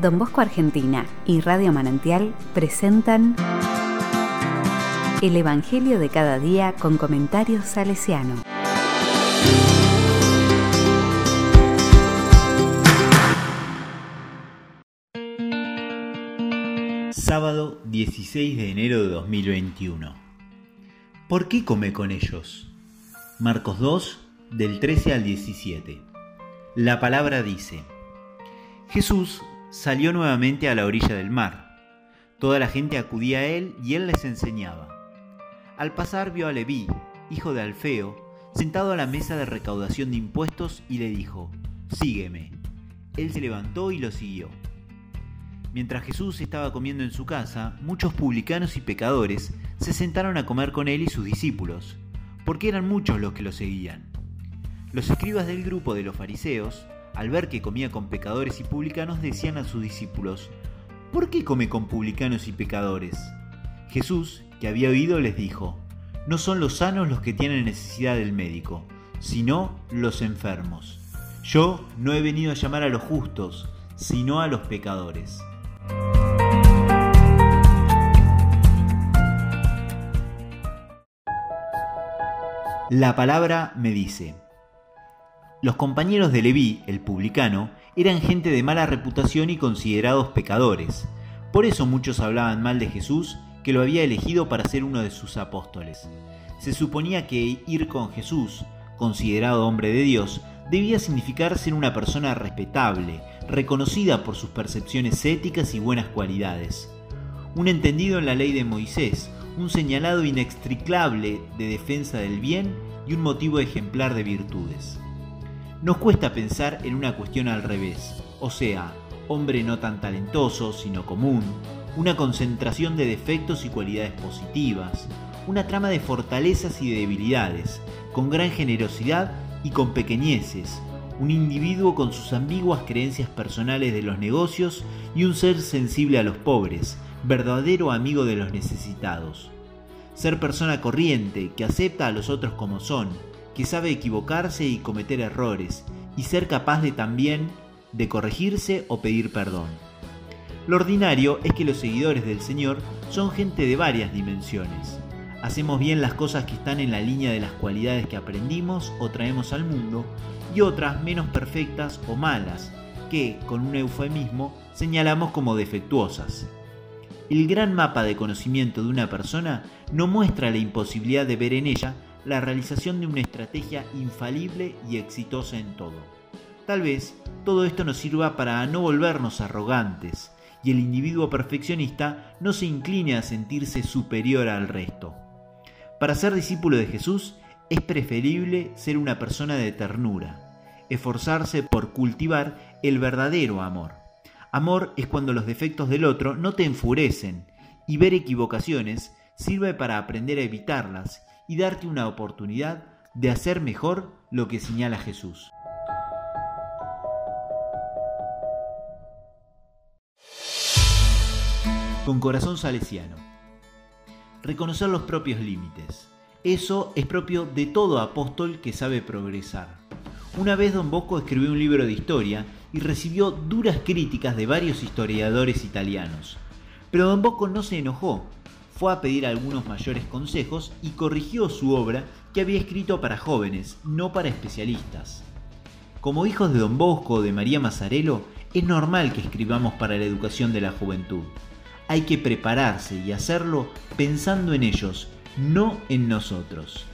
Don Bosco Argentina y Radio Manantial presentan El Evangelio de cada día con comentarios salesiano. Sábado 16 de enero de 2021. ¿Por qué come con ellos? Marcos 2, del 13 al 17. La palabra dice, Jesús salió nuevamente a la orilla del mar. Toda la gente acudía a él y él les enseñaba. Al pasar vio a Leví, hijo de Alfeo, sentado a la mesa de recaudación de impuestos y le dijo, Sígueme. Él se levantó y lo siguió. Mientras Jesús estaba comiendo en su casa, muchos publicanos y pecadores se sentaron a comer con él y sus discípulos, porque eran muchos los que lo seguían. Los escribas del grupo de los fariseos, al ver que comía con pecadores y publicanos, decían a sus discípulos, ¿por qué come con publicanos y pecadores? Jesús, que había oído, les dijo, no son los sanos los que tienen necesidad del médico, sino los enfermos. Yo no he venido a llamar a los justos, sino a los pecadores. La palabra me dice, los compañeros de Leví, el publicano, eran gente de mala reputación y considerados pecadores. Por eso muchos hablaban mal de Jesús, que lo había elegido para ser uno de sus apóstoles. Se suponía que ir con Jesús, considerado hombre de Dios, debía significar ser una persona respetable, reconocida por sus percepciones éticas y buenas cualidades. Un entendido en la ley de Moisés, un señalado inextricable de defensa del bien y un motivo ejemplar de virtudes. Nos cuesta pensar en una cuestión al revés, o sea, hombre no tan talentoso, sino común, una concentración de defectos y cualidades positivas, una trama de fortalezas y de debilidades, con gran generosidad y con pequeñeces, un individuo con sus ambiguas creencias personales de los negocios y un ser sensible a los pobres, verdadero amigo de los necesitados. Ser persona corriente, que acepta a los otros como son, que sabe equivocarse y cometer errores, y ser capaz de también de corregirse o pedir perdón. Lo ordinario es que los seguidores del Señor son gente de varias dimensiones. Hacemos bien las cosas que están en la línea de las cualidades que aprendimos o traemos al mundo, y otras menos perfectas o malas, que, con un eufemismo, señalamos como defectuosas. El gran mapa de conocimiento de una persona no muestra la imposibilidad de ver en ella la realización de una estrategia infalible y exitosa en todo. Tal vez todo esto nos sirva para no volvernos arrogantes y el individuo perfeccionista no se incline a sentirse superior al resto. Para ser discípulo de Jesús es preferible ser una persona de ternura, esforzarse por cultivar el verdadero amor. Amor es cuando los defectos del otro no te enfurecen y ver equivocaciones sirve para aprender a evitarlas y darte una oportunidad de hacer mejor lo que señala Jesús. Con corazón salesiano. Reconocer los propios límites. Eso es propio de todo apóstol que sabe progresar. Una vez don Bosco escribió un libro de historia y recibió duras críticas de varios historiadores italianos. Pero don Bosco no se enojó fue a pedir algunos mayores consejos y corrigió su obra que había escrito para jóvenes, no para especialistas. Como hijos de Don Bosco o de María Mazzarello, es normal que escribamos para la educación de la juventud. Hay que prepararse y hacerlo pensando en ellos, no en nosotros.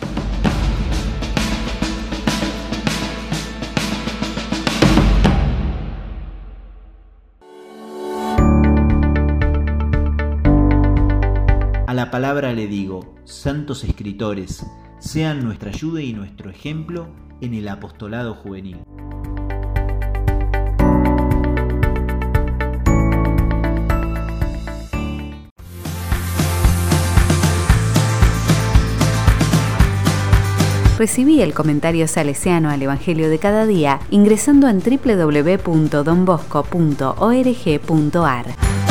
La palabra le digo, santos escritores, sean nuestra ayuda y nuestro ejemplo en el apostolado juvenil. Recibí el comentario salesiano al Evangelio de cada día ingresando en www.donbosco.org.ar.